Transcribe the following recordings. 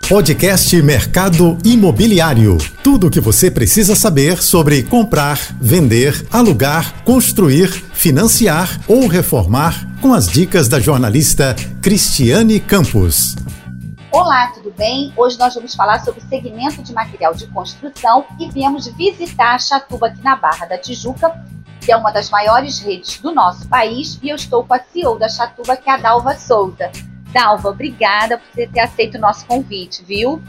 Podcast Mercado Imobiliário. Tudo o que você precisa saber sobre comprar, vender, alugar, construir, financiar ou reformar com as dicas da jornalista Cristiane Campos. Olá, tudo bem? Hoje nós vamos falar sobre segmento de material de construção e viemos visitar a Chatuba aqui na Barra da Tijuca, que é uma das maiores redes do nosso país, e eu estou com a CEO da Chatuba, que é a Dalva Souza. Dalva, obrigada por você ter aceito o nosso convite, viu?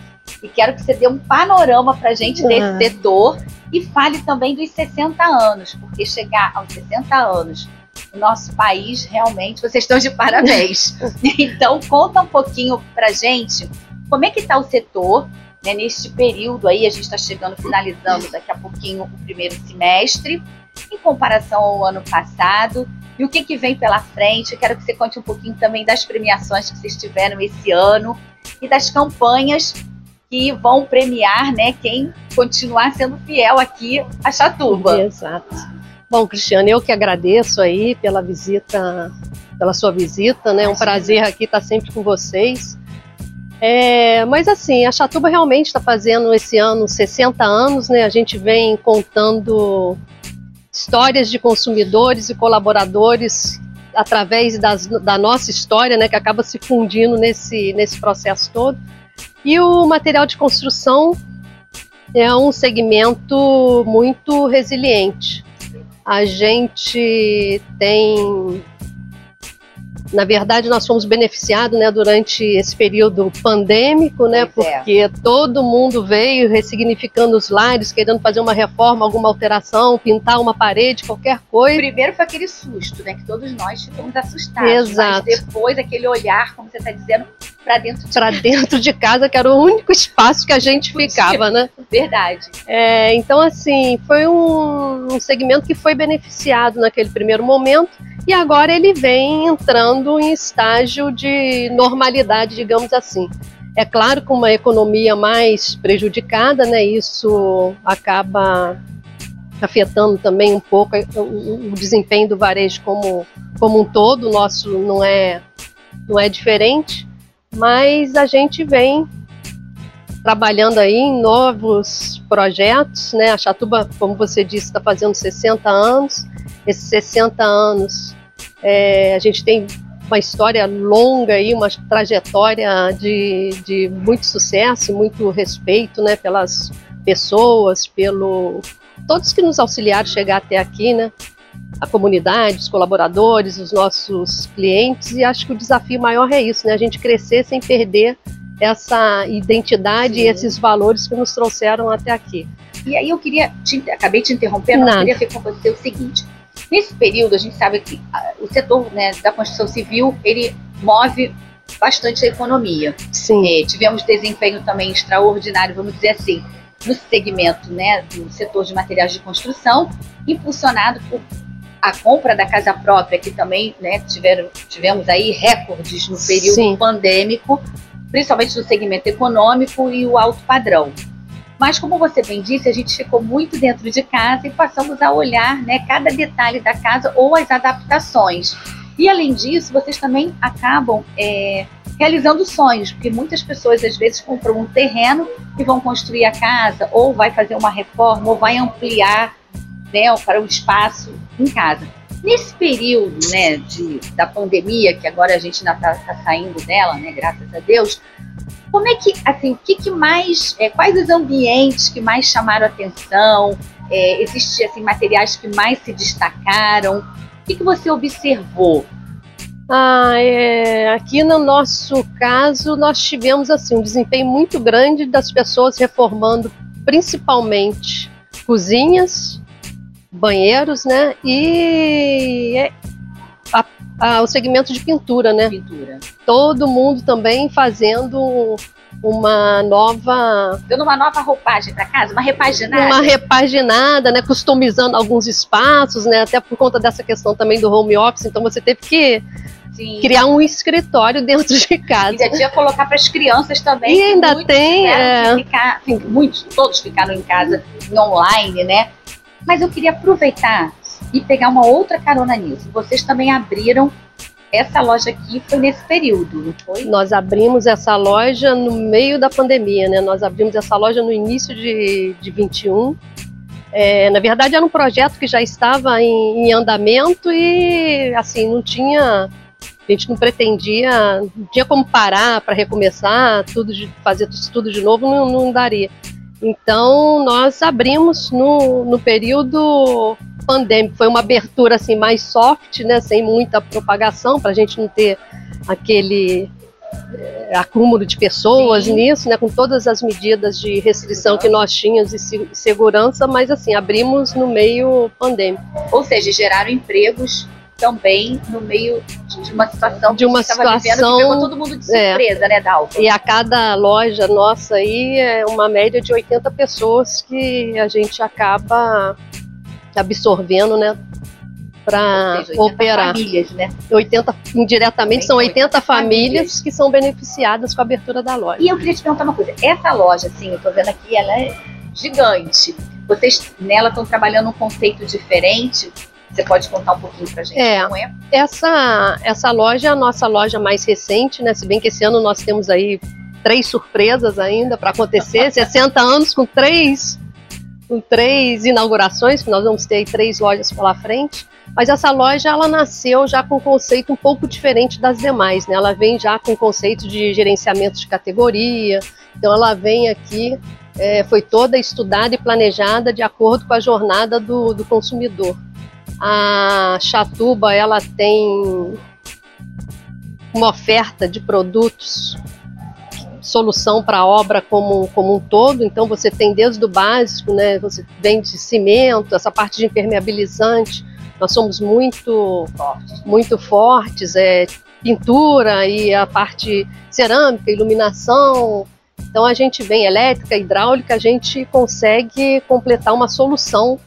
E quero que você dê um panorama para a gente uhum. desse setor e fale também dos 60 anos, porque chegar aos 60 anos no nosso país, realmente, vocês estão de parabéns. então, conta um pouquinho para a gente como é que está o setor né, neste período aí, a gente está chegando, finalizando daqui a pouquinho o primeiro semestre, em comparação ao ano passado, e o que, que vem pela frente. Eu quero que você conte um pouquinho também das premiações que vocês tiveram esse ano e das campanhas que vão premiar né, quem continuar sendo fiel aqui a Chatuba. Exato. Bom, Cristiane, eu que agradeço aí pela visita, pela sua visita, né? É um prazer aqui estar sempre com vocês. É, mas assim, a Chatuba realmente está fazendo esse ano 60 anos, né? A gente vem contando histórias de consumidores e colaboradores através das, da nossa história, né, que acaba se fundindo nesse, nesse processo todo. E o material de construção é um segmento muito resiliente. A gente tem na verdade, nós fomos beneficiados né, durante esse período pandêmico, né, pois é. porque é. todo mundo veio ressignificando os lares, querendo fazer uma reforma, alguma alteração, pintar uma parede, qualquer coisa. Primeiro foi aquele susto, né, que todos nós ficamos assustados. Exato. Mas depois aquele olhar, como você está dizendo, para dentro de para dentro de casa, que era o único espaço que a gente ficava, né? Verdade. É, então, assim, foi um, um segmento que foi beneficiado naquele primeiro momento e agora ele vem entrando em estágio de normalidade, digamos assim. É claro, com uma economia mais prejudicada, né, isso acaba afetando também um pouco o, desempenho do varejo como, como um todo, o nosso não é, não é diferente, mas a gente vem trabalhando aí em novos projetos, né? A Chatuba, como você disse, está fazendo 60 anos. Esses 60 anos, é, a gente tem uma história longa aí, uma trajetória de, de muito sucesso, muito respeito, né? Pelas pessoas, pelo todos que nos auxiliaram a chegar até aqui, né? A comunidade, os colaboradores, os nossos clientes, e acho que o desafio maior é isso, né? A gente crescer sem perder essa identidade Sim. e esses valores que nos trouxeram até aqui. E aí eu queria, te, acabei te interrompendo, mas queria ver com você o seguinte. Nesse período, a gente sabe que o setor né, da construção civil, ele move bastante a economia. Sim. É, tivemos desempenho também extraordinário, vamos dizer assim, no segmento né, do setor de materiais de construção, impulsionado por a compra da casa própria, que também né, tiveram, tivemos aí recordes no período Sim. pandêmico, principalmente no segmento econômico e o alto padrão. Mas como você bem disse, a gente ficou muito dentro de casa e passamos a olhar né, cada detalhe da casa ou as adaptações. E além disso, vocês também acabam é, realizando sonhos, porque muitas pessoas às vezes compram um terreno e vão construir a casa, ou vai fazer uma reforma, ou vai ampliar né, para o espaço em casa. Nesse período né, de, da pandemia, que agora a gente ainda está tá saindo dela, né, graças a Deus, como é que, assim, o que, que mais, é, quais os ambientes que mais chamaram atenção? É, Existem, assim, materiais que mais se destacaram? O que, que você observou? Ah, é, aqui no nosso caso, nós tivemos assim um desempenho muito grande das pessoas reformando principalmente cozinhas, banheiros, né? E é, a, a, o segmento de pintura, né? Pintura. Todo mundo também fazendo uma nova. Dando uma nova roupagem para casa, uma repaginada. Uma repaginada, né? Customizando alguns espaços, né? Até por conta dessa questão também do home office. Então você teve que Sim. criar um escritório dentro de casa. E ainda tinha colocar para as crianças também. E ainda tem. É... Ficar, muitos, todos ficaram em casa, online, né? Mas eu queria aproveitar e pegar uma outra carona nisso. Vocês também abriram essa loja aqui foi nesse período, não foi? Nós abrimos essa loja no meio da pandemia, né? Nós abrimos essa loja no início de, de 21. É, na verdade, era um projeto que já estava em, em andamento e, assim, não tinha a gente não pretendia, não tinha como parar para recomeçar, tudo de fazer tudo de novo não, não daria. Então nós abrimos no, no período pandêmico, foi uma abertura assim mais soft, né, sem muita propagação para a gente não ter aquele é, acúmulo de pessoas Sim. nisso, né, com todas as medidas de restrição que nós tínhamos e segurança, mas assim abrimos no meio pandêmico. Ou seja, geraram empregos também no meio de uma situação de uma que situação vivendo, que pegou todo mundo de é. surpresa, é, né, Dalva? E a cada loja nossa aí é uma média de 80 pessoas que a gente acaba absorvendo, né, para operar. famílias, né? 80 indiretamente são 80, 80 famílias, famílias que são beneficiadas com a abertura da loja. E eu queria te perguntar uma coisa, essa loja assim, eu tô vendo aqui, ela é gigante. Vocês nela estão trabalhando um conceito diferente você pode contar um pouquinho pra gente é, como é? Essa, essa loja é a nossa loja mais recente, né? Se bem que esse ano nós temos aí três surpresas ainda para acontecer, 60 anos com três com três inaugurações, que nós vamos ter três lojas pela frente. Mas essa loja ela nasceu já com um conceito um pouco diferente das demais, né? Ela vem já com o conceito de gerenciamento de categoria. Então ela vem aqui, é, foi toda estudada e planejada de acordo com a jornada do, do consumidor. A Chatuba ela tem uma oferta de produtos, solução para a obra como, como um todo. Então você tem desde o básico, né? Você vende cimento, essa parte de impermeabilizante. Nós somos muito fortes, muito fortes, é pintura e a parte cerâmica, iluminação. Então a gente vem elétrica, hidráulica, a gente consegue completar uma solução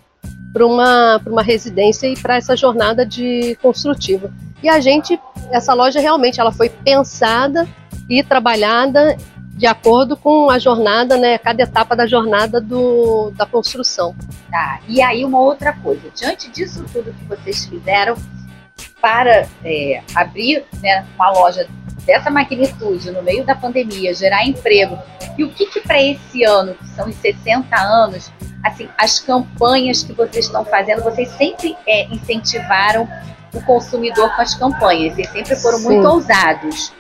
para uma, uma residência e para essa jornada de construtiva. E a gente, essa loja realmente ela foi pensada e trabalhada de acordo com a jornada, né, cada etapa da jornada do, da construção. Tá. E aí uma outra coisa, diante disso tudo que vocês fizeram para é, abrir né, uma loja dessa magnitude no meio da pandemia, gerar emprego, e o que, que para esse ano, que são os 60 anos, assim, as campanhas que vocês estão fazendo, vocês sempre é, incentivaram o consumidor com as campanhas, e sempre foram Sim. muito ousados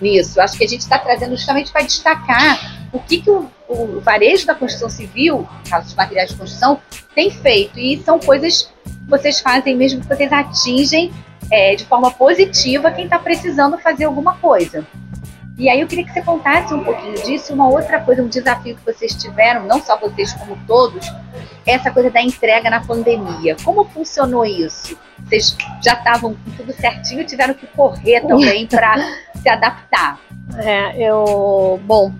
nisso. Acho que a gente está trazendo justamente para destacar o que, que o, o, varejo da construção civil, caso dos materiais de construção, tem feito. E são coisas que vocês fazem mesmo que vocês atingem é, de forma positiva quem está precisando fazer alguma coisa. E aí eu queria que você contasse um pouquinho disso. Uma outra coisa, um desafio que vocês tiveram, não só vocês como todos, essa coisa da entrega na pandemia. Como funcionou isso? Vocês já estavam com tudo certinho, tiveram que correr também para se adaptar? É, eu, bom,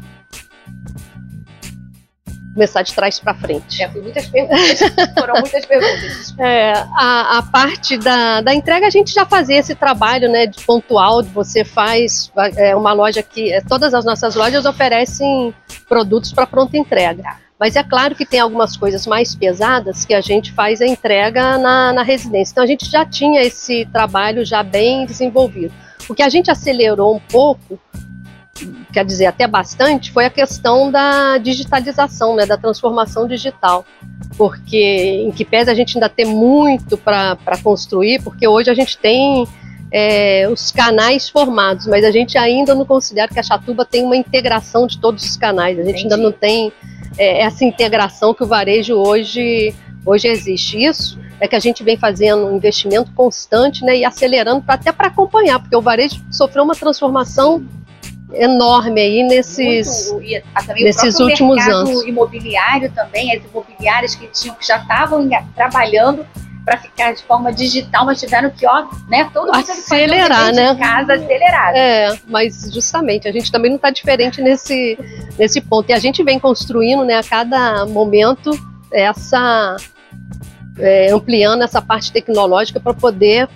começar de trás para frente. É, muitas perguntas, foram muitas perguntas. É, a, a, parte da, da entrega a gente já fazia esse trabalho, né, de pontual, de você faz é, uma loja que é, todas as nossas lojas oferecem produtos para pronta entrega. Mas é claro que tem algumas coisas mais pesadas que a gente faz a entrega na, na residência. Então a gente já tinha esse trabalho já bem desenvolvido. O que a gente acelerou um pouco quer dizer, até bastante, foi a questão da digitalização, né, da transformação digital. Porque, em que pese a gente ainda tem muito para construir, porque hoje a gente tem é, os canais formados, mas a gente ainda não considera que a Chatuba tem uma integração de todos os canais. A gente Entendi. ainda não tem é, essa integração que o varejo hoje, hoje existe. Isso é que a gente vem fazendo um investimento constante né, e acelerando pra, até para acompanhar, porque o varejo sofreu uma transformação enorme aí nesses, Muito, e, ah, nesses últimos anos. imobiliário também, as imobiliárias que tinham que já estavam trabalhando para ficar de forma digital, mas tiveram que, ó, né, todo mundo acelerar, né? casa acelerado. É, mas justamente a gente também não está diferente nesse nesse ponto e a gente vem construindo, né, a cada momento essa é, ampliando essa parte tecnológica para poder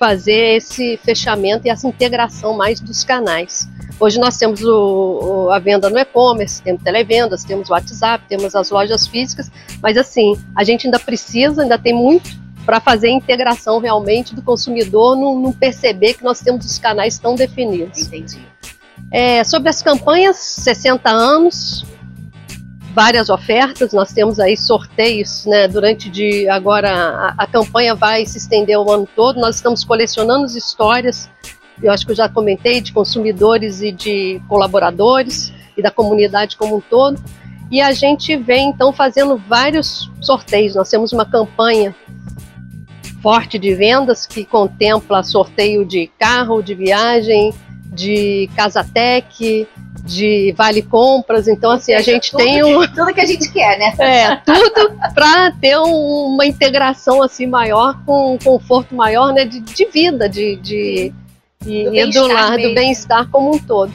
fazer esse fechamento e essa integração mais dos canais. Hoje nós temos o, o, a venda no e-commerce, temos televendas, temos o WhatsApp, temos as lojas físicas, mas assim, a gente ainda precisa, ainda tem muito para fazer a integração realmente do consumidor não, não, perceber que nós temos os canais tão definidos. Entendi. É, sobre as campanhas, 60 anos, várias ofertas, nós temos aí sorteios, né, durante de agora a, a campanha vai se estender o ano todo, nós estamos colecionando as histórias, eu acho que eu já comentei, de consumidores e de colaboradores e da comunidade como um todo, e a gente vem então fazendo vários sorteios, nós temos uma campanha forte de vendas que contempla sorteio de carro, de viagem, de Casatec, de Vale Compras. Então, assim, a gente tudo, tem um. Tudo que a gente quer, né? É, tudo para ter um, uma integração assim maior, com um conforto maior, né? De, de vida, de, de, e do lar, do bem-estar como um todo.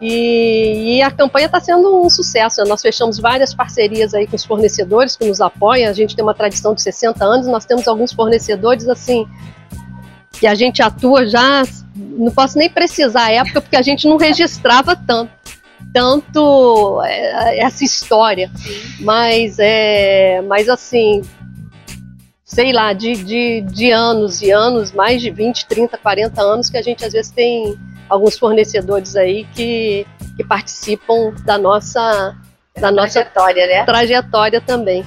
E, e, a campanha está sendo um sucesso. Nós fechamos várias parcerias aí com os fornecedores que nos apoiam. A gente tem uma tradição de 60 anos, nós temos alguns fornecedores assim que a gente atua já, não posso nem precisar a época, porque a gente não registrava tanto, tanto é, essa história. Mas, é, mas assim, sei lá, de, de, de anos e anos, mais de 20, 30, 40 anos, que a gente às vezes tem alguns fornecedores aí que, que participam da nossa, da nossa trajetória, né? trajetória também.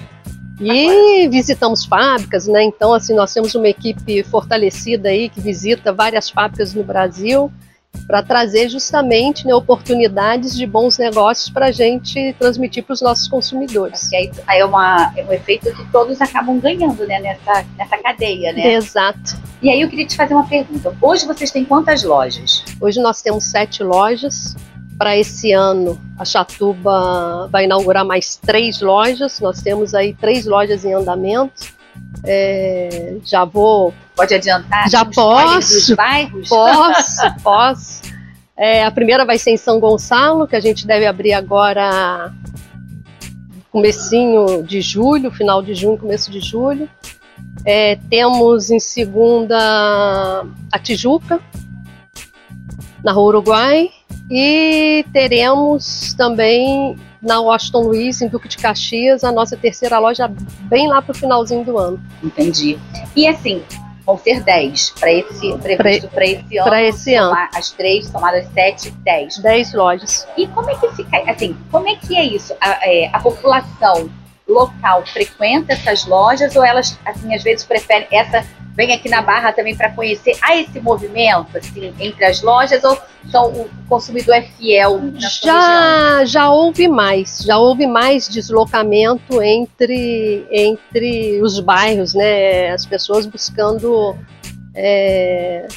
E visitamos fábricas, né? Então, assim, nós temos uma equipe fortalecida aí que visita várias fábricas no Brasil para trazer justamente né, oportunidades de bons negócios para a gente transmitir para os nossos consumidores. aí, aí é, uma, é um efeito que todos acabam ganhando né, nessa, nessa cadeia, né? Exato. E aí eu queria te fazer uma pergunta. Hoje vocês têm quantas lojas? Hoje nós temos sete lojas para esse ano, a Chatuba vai inaugurar mais três lojas. Nós temos aí três lojas em andamento. É, já vou. Pode adiantar? Já posso. Bairros? Posso, posso. É, a primeira vai ser em São Gonçalo, que a gente deve abrir agora comecinho de julho, final de junho, começo de julho. É, temos em segunda a Tijuca, na Rua Uruguai. E teremos também na Washington Luiz, em Duque de Caxias, a nossa terceira loja bem lá para o finalzinho do ano. Entendi. E assim, vão ser 10 para esse previsto para esse ano. Para esse ano. As três, somadas 7, 10. 10 lojas. E como é que fica, assim, como é que é isso? A, é, a população local frequenta essas lojas ou elas, assim, às vezes preferem essa vem aqui na Barra também para conhecer há esse movimento assim entre as lojas ou só o consumidor é fiel já já houve mais já houve mais deslocamento entre entre os bairros né? As pessoas buscando é,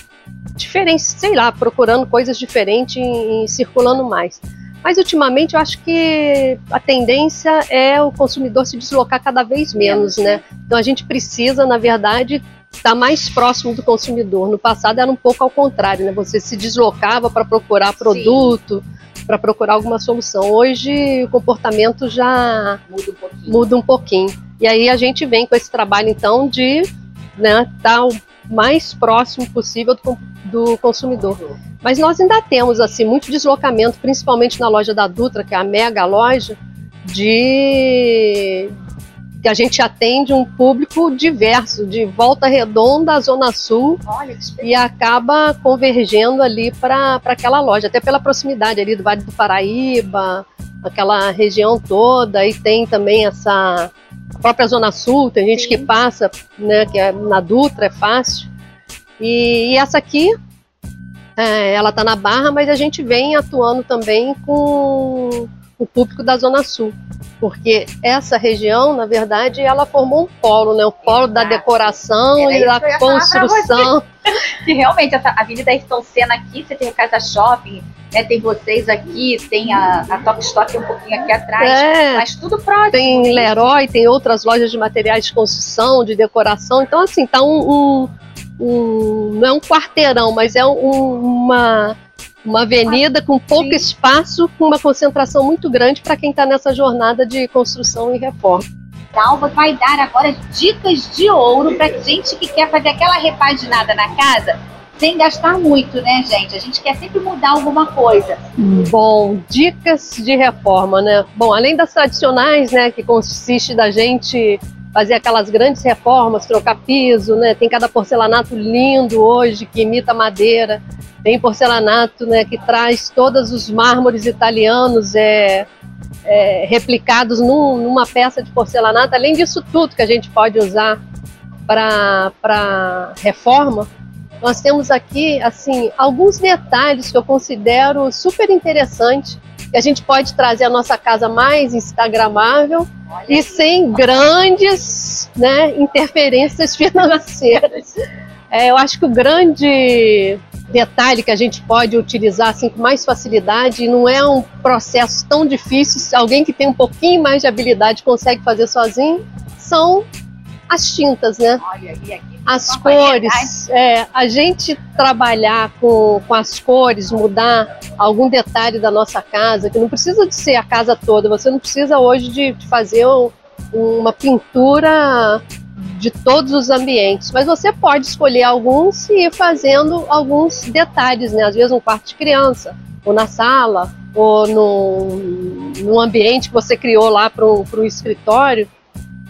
diferentes sei lá procurando coisas diferentes e circulando mais mas ultimamente eu acho que a tendência é o consumidor se deslocar cada vez menos, né? Então a gente precisa, na verdade, estar tá mais próximo do consumidor. No passado era um pouco ao contrário, né? Você se deslocava para procurar produto, para procurar alguma solução. Hoje o comportamento já muda um, pouquinho. muda um pouquinho. E aí a gente vem com esse trabalho então de né, tá mais próximo possível do, do consumidor. Mas nós ainda temos assim muito deslocamento, principalmente na loja da Dutra, que é a mega loja, de, que a gente atende um público diverso, de Volta Redonda à Zona Sul, e acaba convergendo ali para aquela loja, até pela proximidade ali do Vale do Paraíba, aquela região toda, e tem também essa própria Zona Sul, tem gente Sim. que passa, né, que é na Dutra, é fácil. E, e essa aqui, é, ela está na Barra, mas a gente vem atuando também com o público da Zona Sul porque essa região, na verdade, ela formou um polo, né? O polo Exato. da decoração e da construção. que realmente essa Avenida Ayrton Senna aqui, você tem o Casa Shopping, né? tem vocês aqui, tem a, a Top Stock um pouquinho aqui atrás, é, mas tudo próximo. Tem Leroy, tem outras lojas de materiais de construção, de decoração. Então, assim, tá um, um, um não é um quarteirão, mas é um, uma uma avenida com pouco Sim. espaço, com uma concentração muito grande para quem está nessa jornada de construção e reforma. Dalva vai dar agora dicas de ouro para gente que quer fazer aquela repaginada na casa sem gastar muito, né, gente? A gente quer sempre mudar alguma coisa. Bom, dicas de reforma, né? Bom, além das tradicionais, né, que consiste da gente fazer aquelas grandes reformas, trocar piso, né? Tem cada porcelanato lindo hoje que imita madeira. Tem porcelanato, né, que traz todos os mármores italianos é, é replicados num, numa peça de porcelanato. Além disso tudo que a gente pode usar para reforma, nós temos aqui assim alguns detalhes que eu considero super interessantes que a gente pode trazer a nossa casa mais instagramável Olha e sem grandes né, interferências financeiras. É, eu acho que o grande detalhe que a gente pode utilizar assim com mais facilidade não é um processo tão difícil, alguém que tem um pouquinho mais de habilidade consegue fazer sozinho, são as tintas, né? Olha, e aqui as cores, é, a gente trabalhar com, com as cores, mudar algum detalhe da nossa casa, que não precisa de ser a casa toda, você não precisa hoje de, de fazer um, uma pintura de todos os ambientes, mas você pode escolher alguns e ir fazendo alguns detalhes, né? Às vezes um quarto de criança, ou na sala, ou no, no ambiente que você criou lá para um escritório.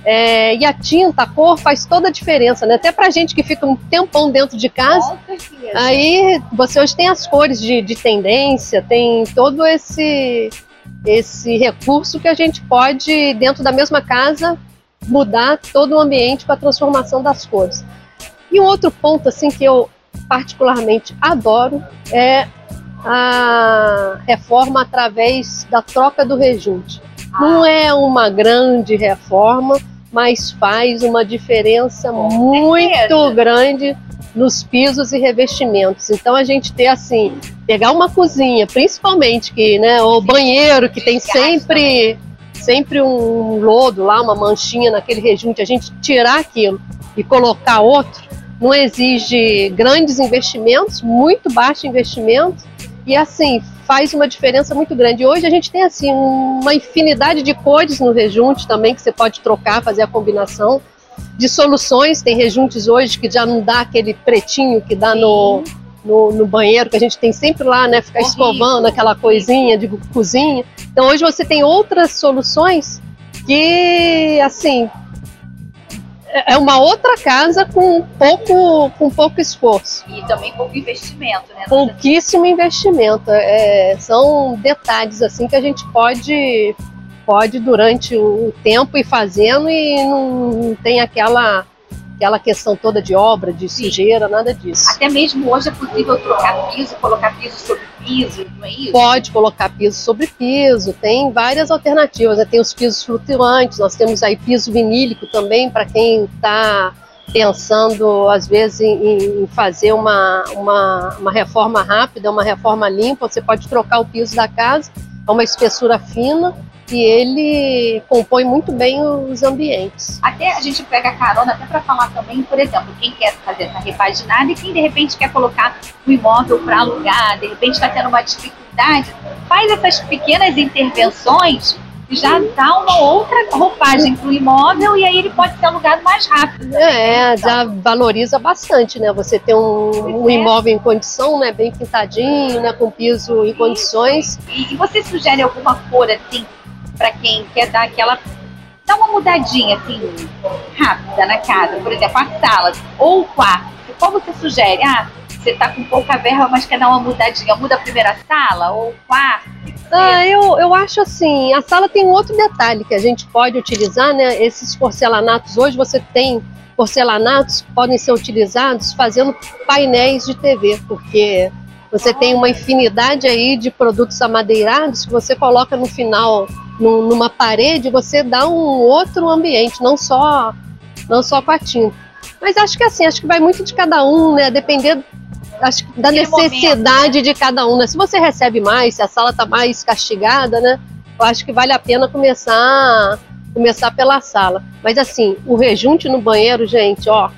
É, e a tinta, a cor faz toda a diferença, né? Até pra gente que fica um tempão dentro de casa. Aí você hoje tem as cores de, de tendência, tem todo esse, esse recurso que a gente pode, dentro da mesma casa, mudar todo o ambiente com a transformação das cores. E um outro ponto assim que eu particularmente adoro é a reforma através da troca do rejunte. Ah. Não é uma grande reforma, mas faz uma diferença Com muito certeza. grande nos pisos e revestimentos. Então a gente ter assim, pegar uma cozinha, principalmente que, né, o banheiro que tem sempre sempre um lodo lá, uma manchinha naquele rejunte, a gente tirar aquilo e colocar outro, não exige grandes investimentos, muito baixo investimento e assim faz uma diferença muito grande. Hoje a gente tem assim uma infinidade de cores no rejunte também que você pode trocar, fazer a combinação de soluções. Tem rejuntes hoje que já não dá aquele pretinho que dá no, no, no, banheiro, que a gente tem sempre lá, né? Ficar escovando aquela coisinha de cozinha. Então hoje você tem outras soluções que, assim, é, uma outra casa com pouco, com pouco esforço. E também pouco investimento, né? Pouquíssimo investimento. É, são detalhes assim que a gente pode, pode durante o tempo ir fazendo e não tem aquela aquela questão toda de obra, de sujeira, nada disso. Até mesmo hoje é possível trocar piso, colocar piso sobre piso, não é isso? Pode colocar piso sobre piso, tem várias alternativas, né? tem os pisos flutuantes, nós temos aí piso vinílico também, para quem está pensando às vezes em, em fazer uma, uma, uma reforma rápida, uma reforma limpa, você pode trocar o piso da casa, é uma espessura fina, e ele compõe muito bem os ambientes. Até a gente pega carona até para falar também, por exemplo, quem quer fazer essa repaginada e quem de repente quer colocar o imóvel para alugar, de repente está tendo uma dificuldade, faz essas pequenas intervenções e já dá uma outra roupagem para o imóvel e aí ele pode ser alugado mais rápido. Também, é, já valoriza bastante, né? Você ter um, um é. imóvel em condição, né? Bem pintadinho, né? Com piso em condições. E, e você sugere alguma cor assim para quem quer dar aquela dar uma mudadinha assim rápida na casa, por exemplo, a sala ou o quarto. Qual você sugere? Ah, você tá com pouca verba, mas quer dar uma mudadinha, muda a primeira sala ou o quarto? Ah, eu, eu acho assim, a sala tem um outro detalhe que a gente pode utilizar, né? Esses porcelanatos, hoje você tem porcelanatos podem ser utilizados fazendo painéis de TV, porque você tem uma infinidade aí de produtos amadeirados que você coloca no final numa parede, você dá um outro ambiente, não só não só com a tinta. Mas acho que assim, acho que vai muito de cada um, né? Depender acho, da necessidade momento, né? de cada um. Né? Se você recebe mais, se a sala está mais castigada, né? Eu acho que vale a pena começar começar pela sala. Mas assim, o rejunte no banheiro, gente, ó,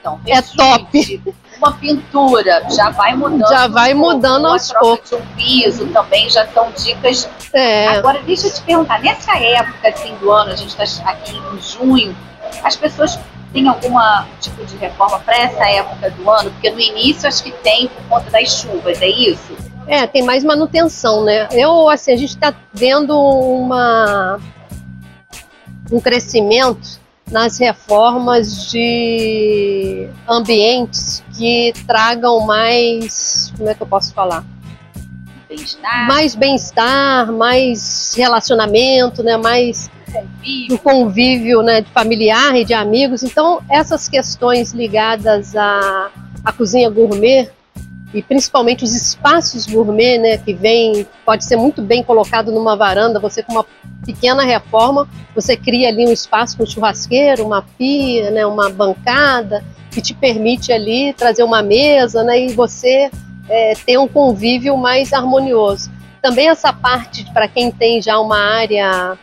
então, é top uma pintura, já vai mudando. Já vai um mudando pouco, aos poucos. um piso também já são dicas. É. Agora, deixa eu te perguntar, nessa época assim, do ano, a gente está aqui em junho, as pessoas têm alguma tipo de reforma para essa época do ano? Porque no início acho que tem por conta das chuvas, é isso? É, tem mais manutenção, né? Eu, assim, a gente está vendo uma, um crescimento nas reformas de ambientes que tragam mais, como é que eu posso falar? Bem-estar. Mais bem-estar, mais relacionamento, né? Mais convívio. do convívio né, de familiar e de amigos. Então, essas questões ligadas à, à cozinha gourmet e principalmente os espaços gourmet, né, que vem, pode ser muito bem colocado numa varanda, você com uma pequena reforma, você cria ali um espaço com churrasqueiro, uma pia, né, uma bancada, que te permite ali trazer uma mesa, né, e você é, ter um convívio mais harmonioso. Também essa parte, para quem tem já uma área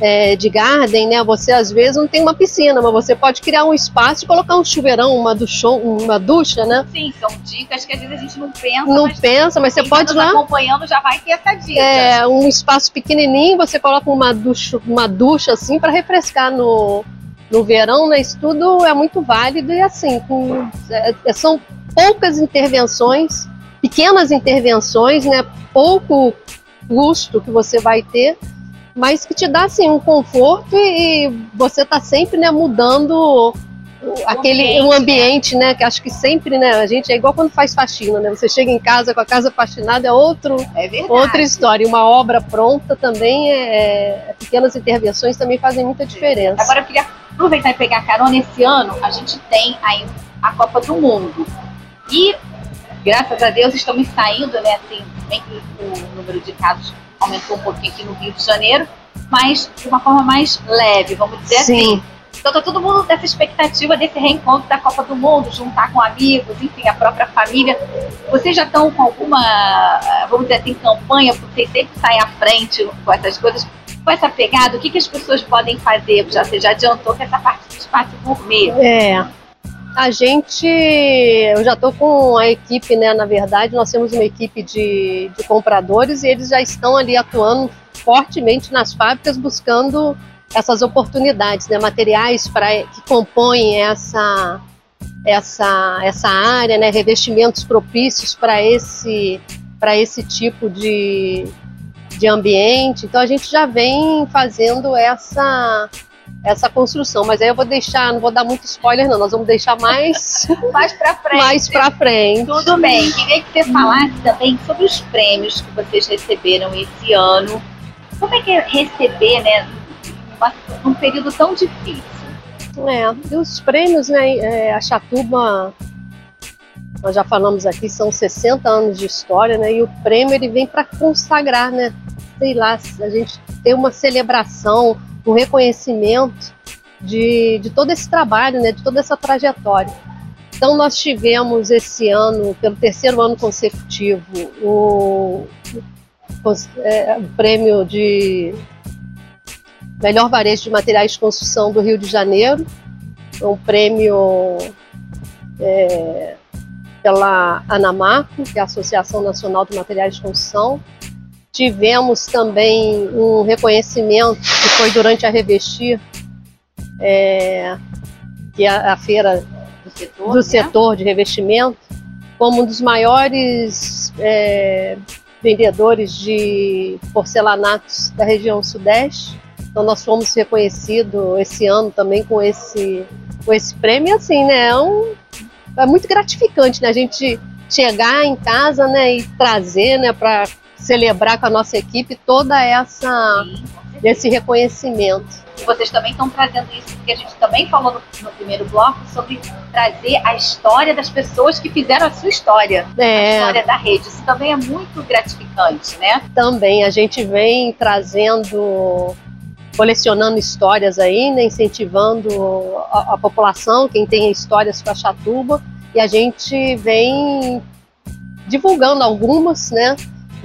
é, de garden, né? Você às vezes não tem uma piscina, mas você pode criar um espaço e colocar um chuveirão, uma, duchon, uma ducha, né? Sim, são dicas que às vezes a gente não pensa. Não mas pensa, mas você pode tá nos lá. acompanhando já vai ter essa dica. É, um espaço pequenininho, você coloca uma ducha, uma ducha assim para refrescar no, no verão, né? Isso tudo é muito válido e assim, com, é, são poucas intervenções, pequenas intervenções, né? Pouco custo que você vai ter, mas que te dá assim um conforto e, e você tá sempre né, mudando o- aquele ambiente, um ambiente, né? Que acho que sempre, né? A gente é igual quando faz faxina, né? Você chega em casa com a casa faxinada é outro É. Outra história, uma obra pronta também, é, pequenas intervenções também fazem muita diferença. Agora eu queria aproveitar e pegar carona. Esse ano a gente tem aí a Copa do Mundo. E, graças a Deus, estamos saindo, né? Assim, bem que o número de casos aumentou um pouquinho aqui no Rio de Janeiro, mas de uma forma mais leve, vamos dizer assim. Sim, Então tá todo mundo nessa expectativa desse reencontro da Copa do Mundo, juntar com amigos, enfim, a própria família. Vocês já estão com alguma, vamos dizer assim, campanha, porque vocês sempre saem à frente com essas coisas, com essa pegada, o que, que as pessoas podem fazer? Já, você já adiantou que essa parte do espaço gourmet. é. A gente, eu já estou com a equipe, né? Na verdade, nós temos uma equipe de, de compradores e eles já estão ali atuando fortemente nas fábricas buscando essas oportunidades, né? Materiais para que compõem essa essa essa área, né? Revestimentos propícios para esse para esse tipo de de ambiente. Então a gente já vem fazendo essa essa construção, mas aí eu vou deixar, não vou dar muito spoiler não, nós vamos deixar mais Mais pra frente. mais para frente. Tudo bem. Queria que você falasse também sobre os prêmios que vocês receberam esse ano. Como é que é receber, né, num período tão difícil? É, e os prêmios, né, é, a Chatuba, nós já falamos aqui, são 60 anos de história, né, e o prêmio ele vem para consagrar, né, sei lá, a gente ter uma celebração, um reconhecimento de, de todo esse trabalho, né, de toda essa trajetória. Então nós tivemos esse ano, pelo terceiro ano consecutivo, o, o, é, o prêmio de melhor varejo de materiais de construção do Rio de Janeiro, um prêmio é, pela Anamaco, que é a Associação Nacional de Materiais de Construção. Tivemos também um reconhecimento que foi durante a Revestir, é, que é a feira Do setor, do né? setor de revestimento como um dos maiores é, vendedores de porcelanatos da região sudeste. Então nós fomos reconhecidos esse ano também com esse, com esse prêmio. Assim, né, é, um, é muito gratificante né, a gente chegar em casa né, e trazer né, para celebrar com a nossa equipe toda essa Sim, esse reconhecimento. E vocês também estão trazendo isso, porque a gente também falou no, no primeiro bloco sobre trazer a história das pessoas que fizeram a sua história, a É. história da rede. Isso também é muito gratificante, né? também a gente vem trazendo, colecionando histórias aí, né, incentivando a, a população, quem tem histórias com a Chatuba, e a gente vem divulgando algumas, né?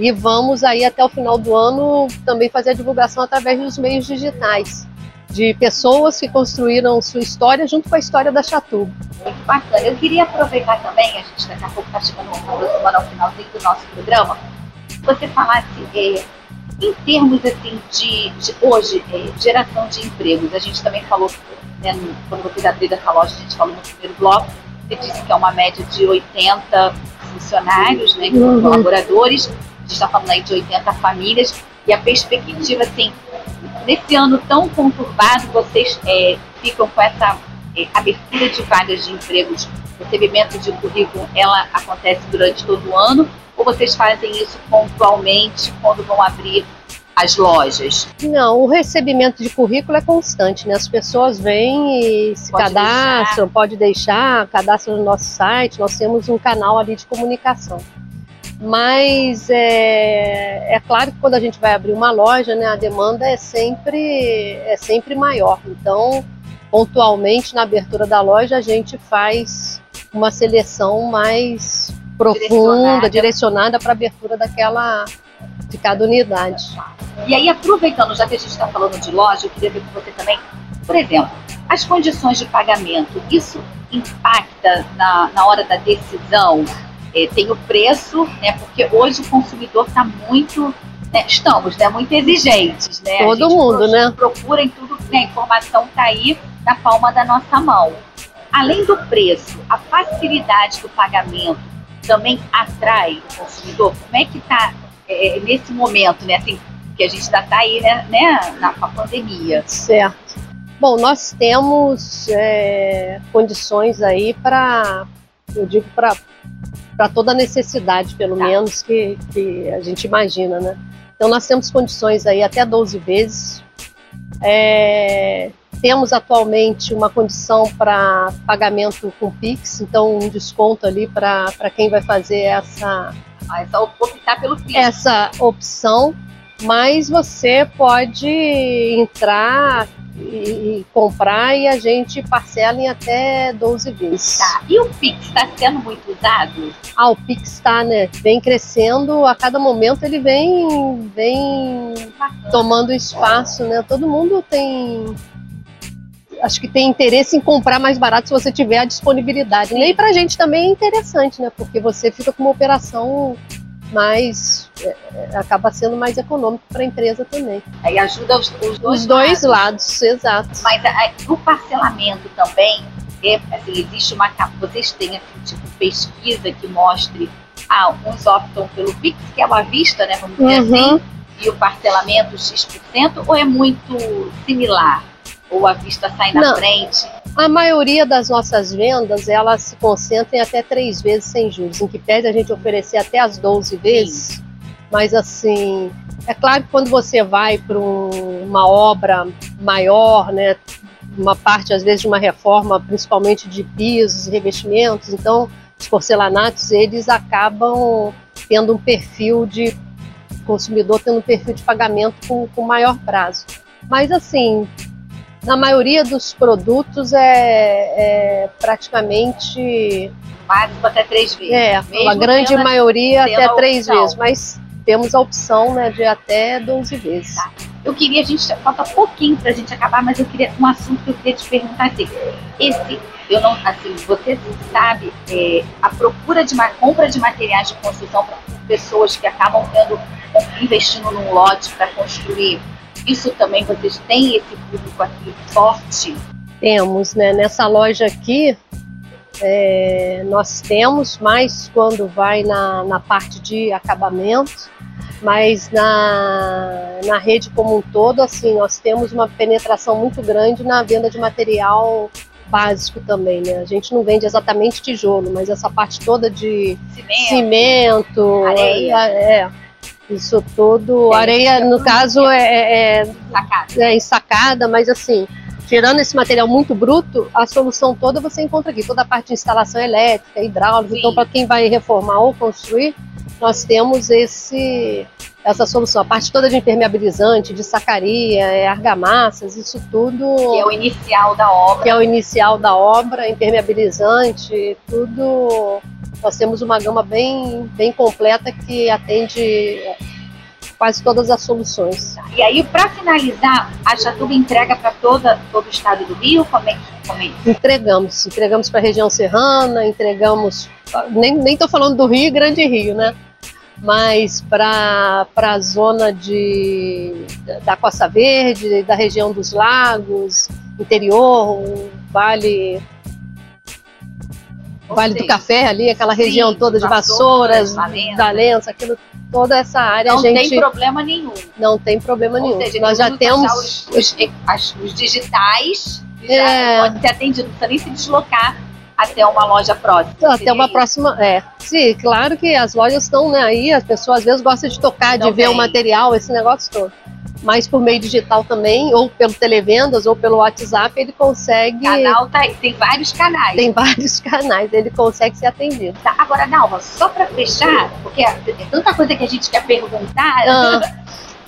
E vamos aí até o final do ano também fazer a divulgação através dos meios digitais de pessoas que construíram sua história junto com a história da Chatuba. Muito bacana. Eu queria aproveitar também, a gente daqui a pouco está chegando aproximando ao finalzinho do nosso programa, você falasse é, em termos assim de, de hoje, é, geração de empregos. A gente também falou, né, quando eu fiz a trilha loja, a gente falou no primeiro bloco, você disse que é uma média de 80 funcionários, né, que são Uhum. colaboradores, gente está falando aí de 80 famílias, e a perspectiva, assim, nesse ano tão conturbado, vocês é, ficam com essa é, abertura de vagas de empregos, recebimento de currículo, ela acontece durante todo o ano? Ou vocês fazem isso pontualmente quando vão abrir as lojas? Não, o recebimento de currículo é constante, né? As pessoas vêm e se pode cadastram, deixar. pode deixar, cadastram no nosso site, nós temos um canal ali de comunicação. Mas é, é claro que quando a gente vai abrir uma loja, né, a demanda é sempre, é sempre maior. Então, pontualmente na abertura da loja, a gente faz uma seleção mais profunda, direcionada para a abertura daquela de cada unidade. E aí, aproveitando, já que a gente está falando de loja, eu queria ver com você também, por exemplo, as condições de pagamento, isso impacta na, na hora da decisão? É, tem o preço, né? Porque hoje o consumidor está muito né, estamos né, muito exigentes, né? Todo mundo, procura, né? Procura em tudo, né, a informação está aí na palma da nossa mão. Além do preço, a facilidade do pagamento também atrai o consumidor? Como é que está é, nesse momento, né? Assim, que a gente ainda está aí né, né, na, na pandemia. Certo. Bom, nós temos é, condições aí para, eu digo, para toda necessidade, pelo tá. menos, que, que a gente imagina, né? Então nós temos condições aí até 12 vezes. É, temos atualmente uma condição para pagamento com Pix, então um desconto ali para quem vai fazer essa, ah, essa optar pelo Pix. Essa opção, mas você pode entrar e, comprar e a gente parcela em até 12 vezes. Tá. E o Pix está sendo muito usado? Ah, o Pix está, né? Vem crescendo, a cada momento ele vem, vem tomando espaço, né? Todo mundo tem acho que tem interesse em comprar mais barato se você tiver a disponibilidade. Né? E para a gente também é interessante, né? Porque você fica com uma operação mais é, é acaba sendo mais econômico para a empresa também. Aí ajuda os, os dois, os dois lados. lados exato. Mas a, o parcelamento também é, assim, existe uma vocês têm assim, tipo pesquisa que mostre ah, uns optam pelo Pix, que é uma vista, né? Vamos dizer uhum. assim, e o parcelamento X%, ou é muito similar? ou a vista sai na Não. frente? A maioria das nossas vendas, elas se concentram em até três vezes sem juros, em que pede a gente oferecer até as 12 vezes, Sim. mas assim, é claro que quando você vai para um, uma obra maior, né, uma parte às vezes de uma reforma, principalmente de pisos, revestimentos, então os porcelanatos, eles acabam tendo um perfil de consumidor tendo um perfil de pagamento com, com maior prazo. Mas assim, na maioria dos produtos é, é praticamente. Máximo até três vezes. É, Mesmo a grande maioria até três vezes, mas temos a opção né, de até 12 vezes. Tá. Eu queria, a gente falta pouquinho para a gente acabar, mas eu queria um assunto que eu queria te perguntar assim. Esse, eu não, assim, você sabe é, a procura de compra de materiais de construção para pessoas que acabam tendo investindo num lote para construir isso também vocês têm esse público aqui forte? Temos, né? Nessa loja aqui, é, nós temos, mais quando vai na, na parte de acabamento, mas na, na rede como um todo, assim, nós temos uma penetração muito grande na venda de material básico também, né? A gente não vende exatamente tijolo, mas essa parte toda de cimento, cimento areia. É, é isso tudo. areia, no caso, é, é, é, é ensacada, mas assim, tirando esse material muito bruto, a solução toda você encontra aqui. Toda a parte de instalação elétrica, hidráulica. Sim. Então, para quem vai reformar ou construir, nós temos esse essa solução. A parte toda de impermeabilizante, de sacaria, é, argamassas, isso tudo. Que é o inicial da obra. Que é o inicial da obra, impermeabilizante, tudo nós temos uma gama bem, bem completa que atende quase todas as soluções. E aí, para finalizar, a Chatuba entrega para todo o estado do Rio? Como é, como é Entregamos. Entregamos para a região serrana, entregamos. Nem estou falando do Rio e Grande Rio, né? Mas para a zona de, da Costa Verde, da região dos lagos, interior, Vale Vale do Café ali, aquela sim, região toda de Vassouras, Valença, Valença aquilo, toda essa área. Não a gente, tem problema nenhum. Não tem problema Ou nenhum. Seja, Nós já temos os, os, os digitais, é. já pode ser atendido, não precisa nem se deslocar até uma loja próxima. Até uma próxima, é. Sim, claro que as lojas estão né, aí, as pessoas às vezes gostam de tocar, de ver o material, esse negócio todo mas por meio digital também, ou pelo televendas, ou pelo WhatsApp, ele consegue. Canal tá, tem vários canais. Tem vários canais, ele consegue ser atendido. Tá, agora, Dalva, só para fechar, porque tem tanta coisa que a gente quer perguntar. Ah.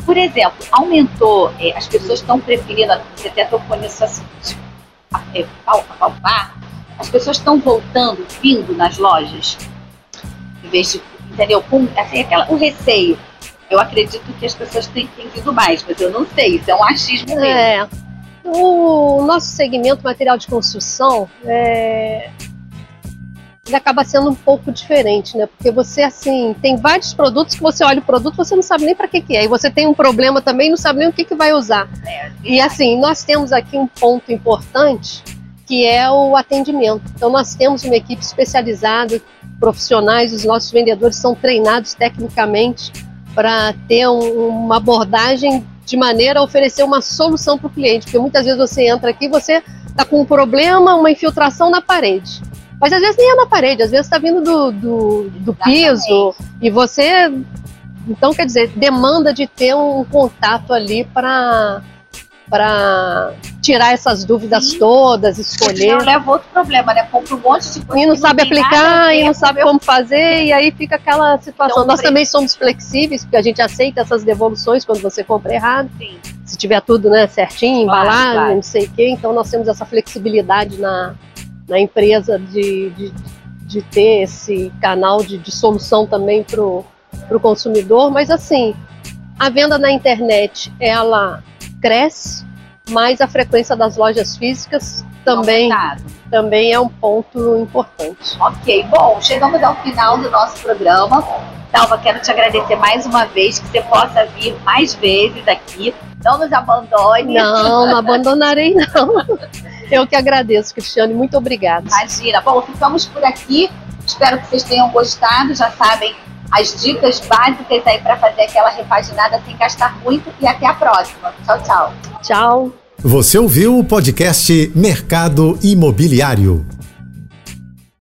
Por exemplo, aumentou, é, as pessoas estão preferindo, você até tocou nisso assim, é, palpar, as pessoas estão voltando, vindo nas lojas, em vez de, entendeu? Com assim, aquela, o receio eu acredito que as pessoas têm entendido mais, mas eu não sei, isso é um achismo mesmo. É. O nosso segmento material de construção é, ele acaba sendo um pouco diferente, né? Porque você, assim, tem vários produtos que você olha o produto, você não sabe nem para que, que é. E você tem um problema também, não sabe nem o que, que vai usar. É, e assim, nós temos aqui um ponto importante que é o atendimento. Então, nós temos uma equipe especializada, profissionais, os nossos vendedores são treinados tecnicamente para ter um, uma abordagem de maneira a oferecer uma solução para o cliente, porque muitas vezes você entra aqui você está com um problema, uma infiltração na parede. Mas às vezes nem é na parede, às vezes está vindo do, do, do piso e você. Então, quer dizer, demanda de ter um contato ali para para tirar essas dúvidas Sim. todas, escolher. Não leva outro problema, né? Compra um monte de coisa. E não sabe aplicar, e não sabe como fazer, e aí fica aquela situação. Então, Nós também somos flexíveis, porque a gente aceita essas devoluções quando você compra errado. Sim. Se tiver tudo né, certinho, embalado, claro. não sei o quê. Então nós temos essa flexibilidade na, na empresa de, de, de ter esse canal de, de solução também para o consumidor. Mas assim, a venda na internet, ela cresce, mas a frequência das lojas físicas também, também é um ponto importante. Ok, bom, chegamos ao final do nosso programa. Talva, quero te agradecer mais uma vez, que você possa vir mais vezes aqui. Não nos abandone. Não, não abandonarei não. Eu que agradeço, Cristiane, muito obrigada. Imagina. Bom, ficamos por aqui. Espero que vocês tenham gostado. Já sabem, as dicas básicas aí para fazer aquela repaginada sem gastar muito e até a próxima. Tchau, tchau. Tchau. Você ouviu o podcast Mercado Imobiliário.